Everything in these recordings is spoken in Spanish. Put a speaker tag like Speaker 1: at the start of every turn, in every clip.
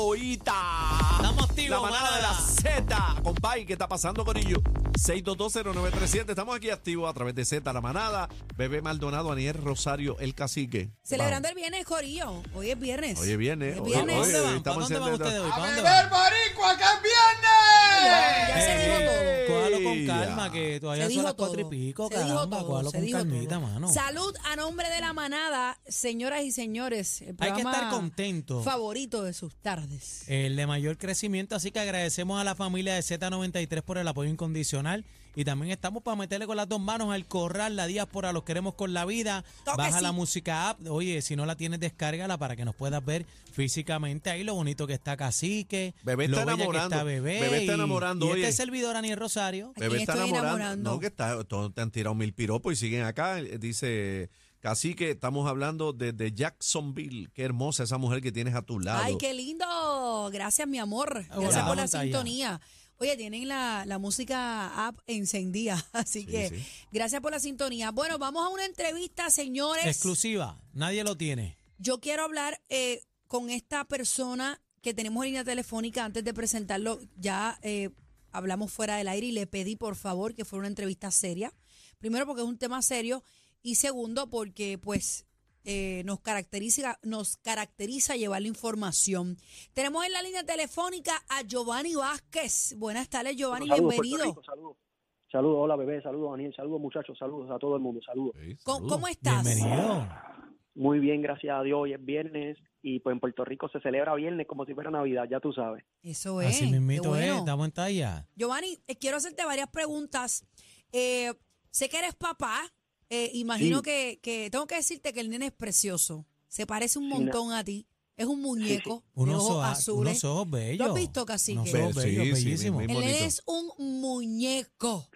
Speaker 1: joyita. La manada de la. Z. Compay, ¿qué está pasando con ellos? 6220937. Estamos aquí activos a través de Z, la manada. Bebé Maldonado, Aniel Rosario, el cacique.
Speaker 2: Celebrando el viernes, Corillo. Hoy es viernes.
Speaker 1: Hoy es viernes.
Speaker 2: Es
Speaker 1: Hoy-
Speaker 2: viernes.
Speaker 1: hoy-
Speaker 3: ¿Para dónde van? ¿Para
Speaker 1: estamos
Speaker 3: dónde van ustedes hoy?
Speaker 4: ¡A
Speaker 3: ¿Para dónde
Speaker 4: beber
Speaker 3: van?
Speaker 4: boricua que es viernes!
Speaker 2: Ya se dijo todo.
Speaker 3: Eh, con calma, que todavía
Speaker 2: Se
Speaker 3: son las cuatro y
Speaker 2: todo.
Speaker 3: pico,
Speaker 2: Se dijo todo, se
Speaker 3: con
Speaker 2: dijo
Speaker 3: calmita,
Speaker 2: todo.
Speaker 3: mano.
Speaker 2: Salud a nombre de la manada, señoras y señores. El
Speaker 3: Hay que estar contento.
Speaker 2: Favorito de sus tardes.
Speaker 3: El de mayor crecimiento, así que agradecemos a la familia de Z93 por el apoyo incondicional. Y también estamos para meterle con las dos manos al corral, la diáspora, los queremos con la vida.
Speaker 2: Toque
Speaker 3: Baja
Speaker 2: sí.
Speaker 3: la música app. Oye, si no la tienes, descárgala para que nos puedas ver físicamente ahí lo bonito que está Cacique.
Speaker 1: Bebé
Speaker 3: lo
Speaker 1: está
Speaker 3: que
Speaker 1: enamorando.
Speaker 3: está bebé.
Speaker 1: Bebé está
Speaker 3: y-
Speaker 1: enamorando,
Speaker 3: Y,
Speaker 1: oye.
Speaker 3: este servidor, Aniel Rosario.
Speaker 2: ¿A
Speaker 1: Bebé está enamorando.
Speaker 2: enamorando?
Speaker 1: No, que está, todos te han tirado mil piropos y siguen acá. Eh, Dice, Cacique, estamos hablando desde Jacksonville. Qué hermosa esa mujer que tienes a tu lado.
Speaker 2: Ay, qué lindo. Gracias, mi amor. Gracias
Speaker 3: Hola.
Speaker 2: por la sintonía. Oye, tienen la, la música app encendida, así
Speaker 1: Sí,
Speaker 2: que
Speaker 1: sí.
Speaker 2: gracias por la sintonía. Bueno, vamos a una entrevista, señores.
Speaker 3: Exclusiva. Nadie lo tiene.
Speaker 2: Yo quiero hablar eh, con esta persona que tenemos en línea telefónica antes de presentarlo. Ya eh, hablamos fuera del aire y le pedí por favor que fuera una entrevista seria. Primero porque es un tema serio y segundo porque pues eh, nos caracteriza nos caracteriza llevar la información. Tenemos en la línea telefónica a Giovanni Vázquez. Buenas tardes, Giovanni,
Speaker 5: Saludos,
Speaker 2: bienvenido.
Speaker 5: Rico, saludos. Saludos, hola bebé, saludos Daniel, saludos muchachos, saludos a todo el mundo, saludos.
Speaker 1: Sí,
Speaker 2: ¿Cómo,
Speaker 1: saludos.
Speaker 2: cómo estás?
Speaker 3: Bienvenido.
Speaker 5: Muy bien, gracias a Dios, hoy es viernes y pues en Puerto Rico se celebra viernes como si fuera Navidad, ya tú sabes.
Speaker 2: Eso es.
Speaker 3: Así mismito es.
Speaker 2: bueno.
Speaker 3: Estamos en talla.
Speaker 2: Giovanni, eh, quiero hacerte varias preguntas. Eh, sé que eres papá. Eh, imagino
Speaker 5: Sí.
Speaker 2: que, que tengo que decirte que el nene es precioso. Se parece un
Speaker 5: Sí,
Speaker 2: montón a ti. Es un muñeco de
Speaker 3: Unos
Speaker 2: ojos azules.
Speaker 3: unos ojos bellos.
Speaker 2: ¿Lo has visto, cacique?
Speaker 3: Unos ojos
Speaker 1: sí,
Speaker 3: bellos,
Speaker 1: sí, bonito.
Speaker 2: es un muñeco.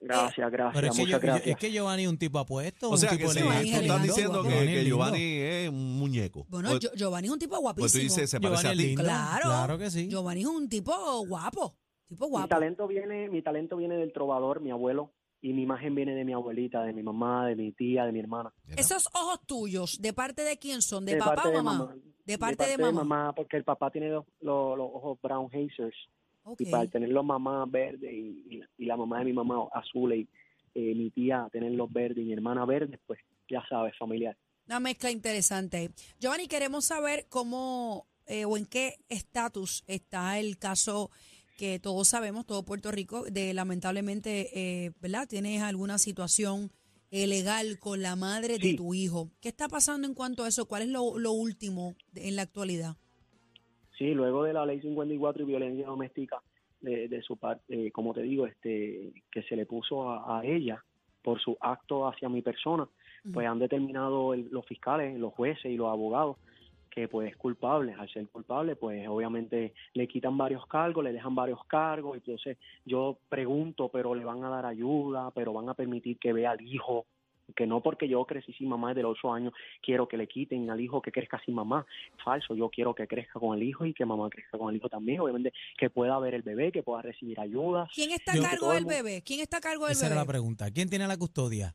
Speaker 5: Gracias, gracias,
Speaker 3: Pero es que,
Speaker 5: muchas
Speaker 3: yo-
Speaker 5: gracias.
Speaker 3: es que Giovanni es un tipo apuesto,
Speaker 1: O
Speaker 3: un
Speaker 1: sea,
Speaker 3: tipo
Speaker 1: que sí,
Speaker 2: Giovanni
Speaker 1: tú
Speaker 2: es
Speaker 1: estás diciendo que,
Speaker 3: Giovanni
Speaker 1: que. Giovanni es un muñeco.
Speaker 2: Bueno,
Speaker 1: pues,
Speaker 2: Gio- Giovanni es un tipo
Speaker 1: pues tú
Speaker 2: guapísimo.
Speaker 1: dices, se parece
Speaker 3: Giovanni
Speaker 1: a ti.
Speaker 2: Claro.
Speaker 3: Claro que sí.
Speaker 2: Giovanni es un tipo guapo. Tipo
Speaker 5: Mi
Speaker 2: guapo.
Speaker 5: talento viene, mi talento viene del trovador, mi abuelo, y mi imagen viene de mi abuelita, de mi mamá, de mi tía, de mi hermana.
Speaker 2: Esos ojos tuyos, ¿de parte de quién son? ¿De,
Speaker 5: De
Speaker 2: papá
Speaker 5: parte
Speaker 2: o
Speaker 5: de
Speaker 2: mamá?
Speaker 5: mamá.
Speaker 2: De parte de mamá.
Speaker 5: porque el papá tiene los, los- los ojos brown hazers. Y para tener los mamás verdes y, y, y la mamá de mi mamá azules y eh, mi tía tener los verdes y mi hermana verdes, pues ya sabes, familiar.
Speaker 2: Una mezcla interesante. Giovanni, queremos saber cómo eh, o en qué estatus está el caso que todos sabemos, todo Puerto Rico, de lamentablemente, eh, ¿verdad? Tienes alguna situación eh, legal con la madre de tu hijo. ¿Qué está pasando en cuanto a eso? ¿Cuál es lo, lo último de- en la actualidad?
Speaker 5: Sí, luego de la ley 54 y violencia doméstica de, de su parte, eh, como te digo, este que se le puso a, a ella por su acto hacia mi persona, pues han determinado el- los fiscales, los jueces y los abogados que pues es culpable, al ser culpable pues obviamente le quitan varios cargos, le dejan varios cargos, entonces yo pregunto, pero le van a dar ayuda, pero van a permitir que vea al hijo, que no porque yo crecí sin mamá desde los ocho años, quiero que le quiten al hijo que crezca sin mamá, falso, yo quiero que crezca con el hijo y que mamá crezca con el hijo también, obviamente que pueda ver el bebé, que pueda recibir ayudas.
Speaker 2: ¿Quién está a cargo del bebé? ¿Quién está a cargo del
Speaker 3: Esa era la
Speaker 2: bebé?
Speaker 3: pregunta. ¿Quién tiene la custodia?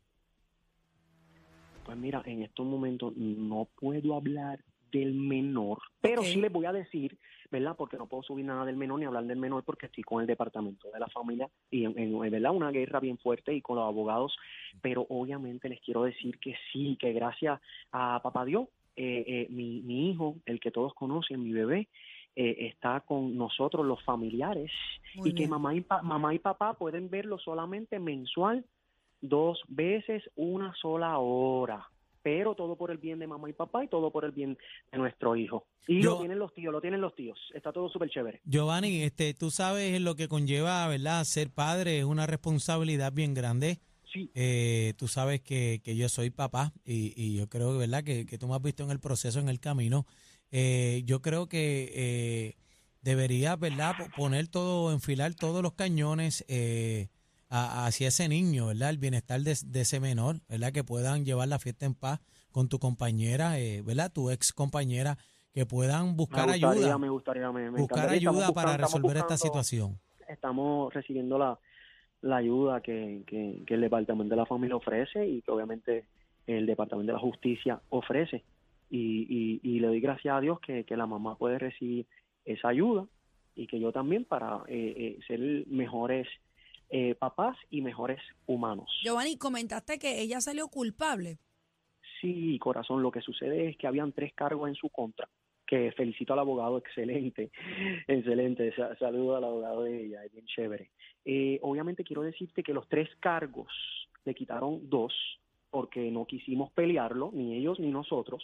Speaker 5: Pues mira, en estos momentos no puedo hablar del menor, pero
Speaker 2: Ok.
Speaker 5: sí les voy a decir, ¿verdad? Porque no puedo subir nada del menor ni hablar del menor porque estoy con el departamento de la familia y en, en- ¿verdad? Una guerra bien fuerte y con los abogados, pero obviamente les quiero decir que sí, que gracias a papá Dios, eh, eh, mi, mi hijo, el que todos conocen, mi bebé, eh, está con nosotros los familiares
Speaker 2: Muy
Speaker 5: y que mamá y, pa- mamá y papá pueden verlo solamente mensual dos veces una sola hora. Pero todo por el bien de mamá y papá y todo por el bien de nuestro hijo. Y
Speaker 3: Yo-
Speaker 5: lo tienen los tíos, lo tienen los tíos. Está todo súper chévere.
Speaker 3: Giovanni, este, tú sabes lo que conlleva, ¿verdad? Ser padre es una responsabilidad bien grande.
Speaker 5: Sí,
Speaker 3: Eh, tú sabes que, que yo soy papá y, y yo creo, ¿verdad? Que, que tú me has visto en el proceso, en el camino. Eh, yo creo que eh, debería, ¿verdad? Po- Poner todo, enfilar todos los cañones eh, a- hacia ese niño, ¿verdad? El bienestar de, de ese menor, ¿verdad? Que puedan llevar la fiesta en paz con tu compañera, eh, ¿verdad? Tu ex compañera, que puedan buscar
Speaker 5: me gustaría,
Speaker 3: ayuda,
Speaker 5: me gustaría, me, me
Speaker 3: buscar ayuda para
Speaker 5: buscando-
Speaker 3: resolver esta situación.
Speaker 5: Estamos recibiendo la, la ayuda que, que, que el Departamento de la Familia ofrece y que obviamente el Departamento de la Justicia ofrece. Y, y, y le doy gracias a Dios que, que la mamá puede recibir esa ayuda y que yo también para eh, eh, ser mejores eh, papás y mejores humanos.
Speaker 2: Giovanni, comentaste que ella salió culpable.
Speaker 5: Sí, corazón, lo que sucede es que habían tres cargos en su contra, que felicito al abogado, excelente, excelente, Sa- saludo al abogado de ella, es bien chévere. Eh, obviamente quiero decirte que los tres cargos le quitaron dos, porque no quisimos pelearlo, ni ellos ni nosotros,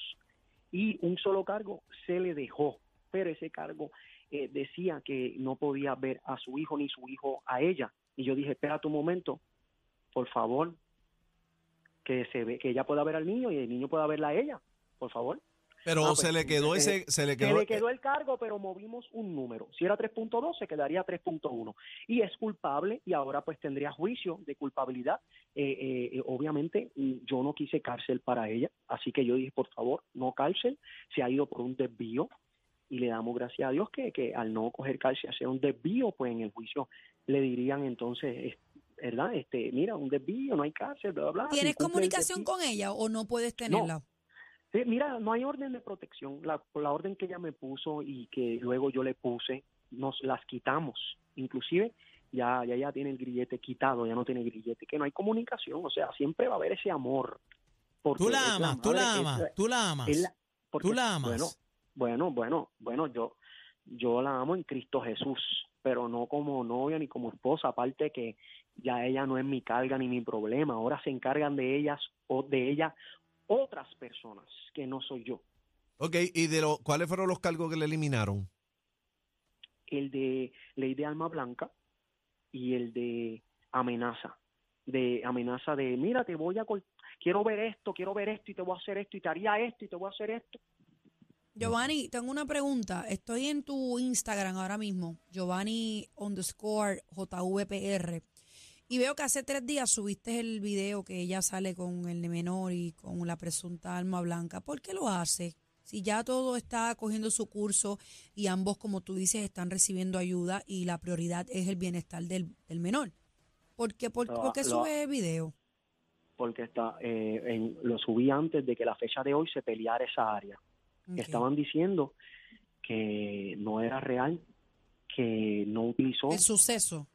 Speaker 5: y un solo cargo se le dejó, pero ese cargo eh, decía que no podía ver a su hijo ni su hijo a ella. Y yo dije, espera un momento, por favor, que se ve, que ella pueda ver al niño y el niño pueda verla a ella, por favor.
Speaker 1: Pero
Speaker 5: Ah, pues,
Speaker 1: se le quedó
Speaker 5: eh,
Speaker 1: ese, se le
Speaker 5: Se
Speaker 1: quedó,
Speaker 5: le quedó el cargo, pero movimos un número. Si era 3.2, se quedaría 3.1. Y es culpable y ahora pues tendría juicio de culpabilidad. Eh, eh, eh, obviamente yo no quise cárcel para ella, así que yo dije, por favor, no cárcel. Se ha ido por un desvío y le damos gracias a Dios que, que al no coger cárcel, sea un desvío, pues en el juicio le dirían entonces, es- ¿verdad? Este, mira, un desvío, no hay cárcel, bla, bla, bla.
Speaker 2: ¿Tienes comunicación con ella o no puedes tenerla?
Speaker 5: Sí, mira, no hay orden de protección. La, la orden que ella me puso y que luego yo le puse, nos las quitamos. Inclusive ya, ya, ya tiene el grillete quitado, ya no tiene grillete, que no hay comunicación. O sea, siempre va a haber ese amor. porque
Speaker 3: Tú la amas, tú
Speaker 5: madre,
Speaker 3: la
Speaker 5: es
Speaker 3: amas, tú la amas.
Speaker 5: es la- porque-
Speaker 3: Tú la amas.
Speaker 5: Bueno, bueno, bueno, bueno, yo, yo la amo en Cristo Jesús, pero no como novia ni como esposa, aparte que ya ella no es mi carga ni mi problema, ahora se encargan de ellas o de ella otras personas que no soy yo.
Speaker 1: Ok, ¿y de lo, cuáles fueron los cargos que le eliminaron?
Speaker 5: El de ley de alma blanca y el de amenaza, de amenaza de, mira, te voy a, quiero ver esto, quiero ver esto y te voy a hacer esto y te haría esto y te voy a hacer esto.
Speaker 2: Giovanni, tengo una pregunta. Estoy en tu Instagram ahora mismo, Giovanni underscore JVPR, y veo que hace tres días subiste el video que ella sale con el menor y con la presunta alma blanca. ¿Por qué lo hace? Si ya todo está cogiendo su curso y ambos, como tú dices, están recibiendo ayuda y la prioridad es el bienestar del, del menor. ¿Por qué, por, qué sube el video?
Speaker 5: porque está eh, en- lo subí antes de que la fecha de hoy se peleara esa área. Estaban diciendo que no era real, que no utilizó,
Speaker 2: El suceso.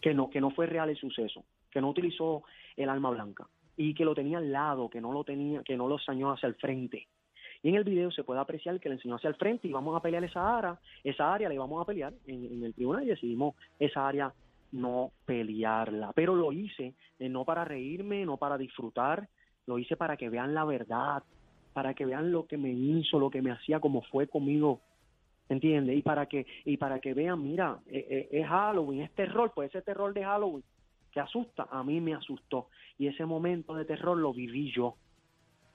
Speaker 5: que no que no fue real el suceso, que no utilizó el alma blanca y que lo tenía al lado, que no lo tenía, que no lo enseñó hacia el frente. Y en el video se puede apreciar que le enseñó hacia el frente y vamos a pelear esa área, esa área la íbamos a pelear en, en el tribunal y decidimos esa área no pelearla. Pero lo hice eh, no para reírme, no para disfrutar, lo hice para que vean la verdad, para que vean lo que me hizo, lo que me hacía, como fue conmigo, ¿entiendes? Y para que y para que vean, mira, eh, eh, es Halloween, es terror, pues ese terror de Halloween que asusta, a mí me asustó y ese momento de terror lo viví yo.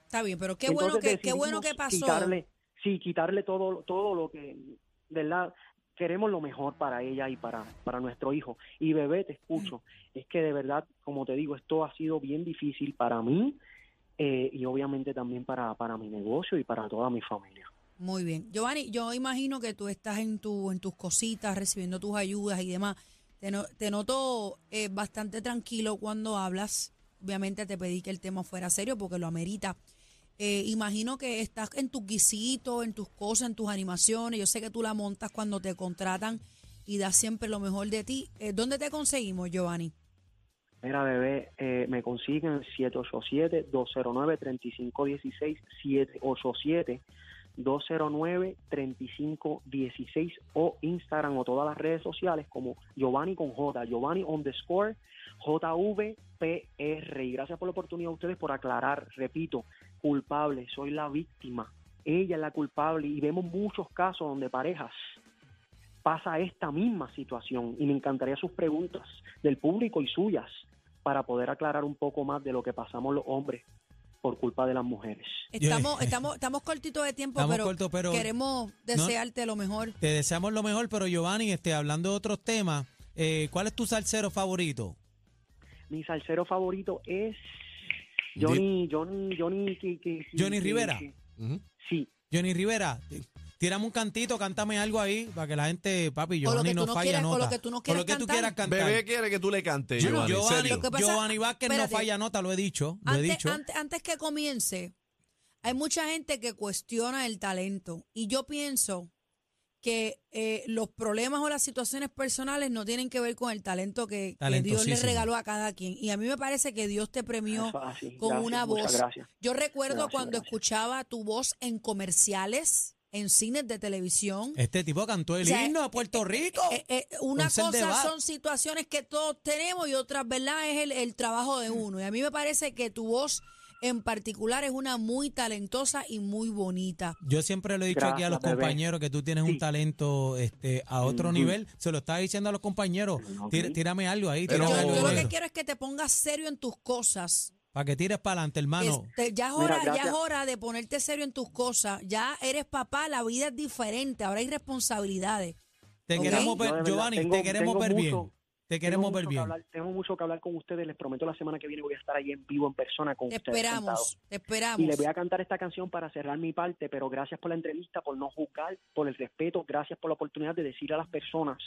Speaker 2: Está bien, pero qué bueno que, qué bueno que pasó.
Speaker 5: Quitarle, sí, quitarle todo, todo lo que, ¿verdad? Queremos lo mejor para ella y para, para nuestro hijo. Y bebé, te escucho. Es que de verdad, como te digo, esto ha sido bien difícil para mí eh, y obviamente también para, para mi negocio y para toda mi familia.
Speaker 2: Muy bien. Giovanni, yo imagino que tú estás en, tu, en tus cositas, recibiendo tus ayudas y demás. Te, no- te noto eh, bastante tranquilo cuando hablas. Obviamente te pedí que el tema fuera serio porque lo amerita. Eh, imagino que estás en tus guisitos, en tus cosas, en tus animaciones. Yo sé que tú la montas cuando te contratan y das siempre lo mejor de ti. Eh, ¿Dónde te conseguimos, Giovanni?
Speaker 5: Mira, bebé, eh, me consiguen 787-209-3516, 787-209-3516 o Instagram o todas las redes sociales como Giovanni con J, Giovanni underscore JVPR. Y gracias por la oportunidad a ustedes por aclarar, repito, culpable, soy la víctima, ella es la culpable y vemos muchos casos donde parejas pasa esta misma situación y me encantaría sus preguntas del público y suyas para poder aclarar un poco más de lo que pasamos los hombres por culpa de las mujeres.
Speaker 2: Estamos, estamos, estamos cortitos de tiempo,
Speaker 3: Estamos
Speaker 2: pero, queremos desearte lo mejor.
Speaker 3: Te deseamos lo mejor, pero Giovanni, este, hablando de otros temas, eh, ¿cuál es tu salsero favorito?
Speaker 5: Mi salsero favorito es Johnny, Johnny, Johnny, que-
Speaker 3: Johnny
Speaker 5: que-
Speaker 3: Rivera.
Speaker 5: sí,
Speaker 3: Johnny Rivera, tírame un cantito, cántame algo ahí para que la gente, papi, Giovanni no
Speaker 2: no
Speaker 3: falla
Speaker 2: quieras- o
Speaker 3: nota.
Speaker 2: lo que tú no
Speaker 3: O
Speaker 2: quieras
Speaker 3: lo que tú
Speaker 2: cantar.
Speaker 3: quieras cantar.
Speaker 1: Bebé quiere que tú le cantes,
Speaker 3: Bueno,
Speaker 1: Giovanni.
Speaker 3: Giovanni,
Speaker 1: serio.
Speaker 2: Lo que pasa-
Speaker 3: Giovanni Vázquez no
Speaker 2: espérate.
Speaker 3: falla nota, lo he dicho, lo he
Speaker 2: Antes,
Speaker 3: dicho.
Speaker 2: antes, antes que comience, hay mucha gente que cuestiona el talento y yo pienso que eh, los problemas o las situaciones personales no tienen que ver con el talento que, que Dios le regaló a cada quien. Y a mí me parece que Dios te premió con
Speaker 5: Gracias,
Speaker 2: una voz.
Speaker 5: gracias.
Speaker 2: Yo recuerdo
Speaker 5: Gracias,
Speaker 2: cuando
Speaker 5: gracias.
Speaker 2: escuchaba tu voz en comerciales, en cines de televisión.
Speaker 3: Este tipo cantó el
Speaker 2: O sea,
Speaker 3: himno a Puerto Rico.
Speaker 2: Eh, eh, una cosa son situaciones que todos tenemos y otras, ¿verdad? Es el, el trabajo de uno. Y a mí me parece que tu voz en particular es una muy talentosa y muy bonita.
Speaker 3: Yo siempre lo he dicho aquí a los
Speaker 5: bebé.
Speaker 3: compañeros que tú tienes un talento este, a otro nivel. Se lo estaba diciendo a los compañeros.
Speaker 5: Ok.
Speaker 3: Tí- Tírame algo ahí, tírame
Speaker 2: Yo,
Speaker 3: algo
Speaker 2: yo lo que quiero es que te pongas serio en tus cosas.
Speaker 3: Para que tires para adelante, hermano.
Speaker 2: Este, ya es
Speaker 5: Mira,
Speaker 2: hora, ya es hora de ponerte serio en tus cosas. Ya eres papá, la vida es diferente, ahora hay responsabilidades.
Speaker 3: Te queremos ver, Giovanni,
Speaker 5: tengo-
Speaker 3: te queremos ver bien. Te queremos
Speaker 5: mucho
Speaker 3: ver
Speaker 5: que
Speaker 3: bien.
Speaker 5: hablar- tengo mucho que hablar con ustedes. Les prometo la semana que viene voy a estar ahí en vivo, en persona con
Speaker 2: Te
Speaker 5: ustedes.
Speaker 2: esperamos, te esperamos.
Speaker 5: Y les voy a cantar esta canción para cerrar mi parte, pero gracias por la entrevista, por no juzgar, por el respeto, gracias por la oportunidad de decir a las personas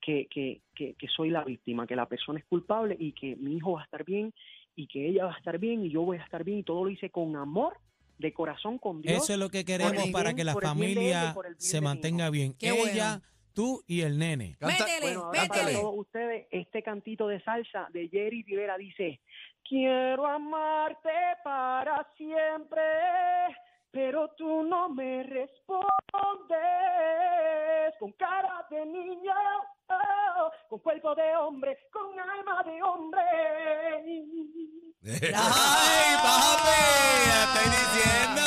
Speaker 5: que, que, que, que soy la víctima, que la persona es culpable y que mi hijo va a estar bien y que ella va a estar bien y yo voy a estar bien y todo lo hice con amor, de corazón con Dios.
Speaker 3: Eso es lo que queremos para
Speaker 5: bien-
Speaker 3: que la familia se mantenga bien.
Speaker 2: Qué
Speaker 3: Ella,
Speaker 2: bueno.
Speaker 3: tú y el nene.
Speaker 1: Canta-
Speaker 2: métele,
Speaker 5: Bueno, para todos ustedes, este cantito de salsa de Jerry Rivera dice, quiero amarte para siempre, pero tú no me respondes con cara de niña, con cuerpo de hombre, con alma de hombre.
Speaker 3: ¡Ay, papi! ¡Estoy diciendo!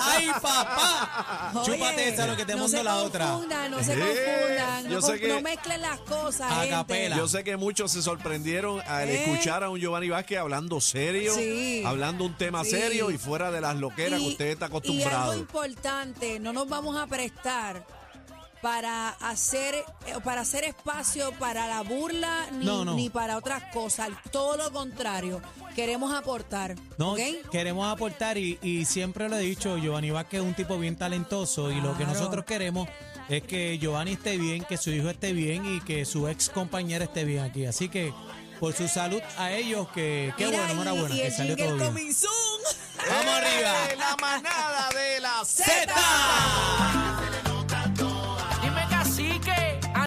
Speaker 3: ¡Ay, papá!
Speaker 2: Oye,
Speaker 3: Chúpate esa lo que te
Speaker 2: no
Speaker 3: mando
Speaker 2: se
Speaker 3: la otra.
Speaker 2: confundan, No se
Speaker 1: Eh,
Speaker 2: confundan, no,
Speaker 1: sé
Speaker 2: con-
Speaker 1: que-
Speaker 2: no mezclen las cosas,
Speaker 3: A
Speaker 2: gente.
Speaker 1: Yo sé que muchos se sorprendieron al
Speaker 2: ¿Eh?
Speaker 1: escuchar a un Giovanni Vázquez hablando serio,
Speaker 2: Sí.
Speaker 1: hablando un tema
Speaker 2: Sí.
Speaker 1: serio y fuera de las loqueras que usted está
Speaker 2: Y algo
Speaker 1: acostumbrado.
Speaker 2: importante, no nos vamos a prestar para hacer eh, para hacer espacio para la burla ni,
Speaker 3: No, no.
Speaker 2: ni para otras cosas. Todo lo contrario, queremos aportar.
Speaker 3: No,
Speaker 2: ¿ok?
Speaker 3: queremos aportar y, y siempre lo he dicho, Giovanni Vázquez es un tipo bien talentoso y lo que nosotros queremos es que Giovanni esté bien, que su hijo esté bien y que su ex compañera esté bien aquí. Así que por su salud a ellos, que qué
Speaker 2: Mira,
Speaker 3: bueno, enhorabuena, que salió todo bien. ¡Vamos arriba!
Speaker 1: ¡Eh, La manada de la
Speaker 2: ¡Zeta!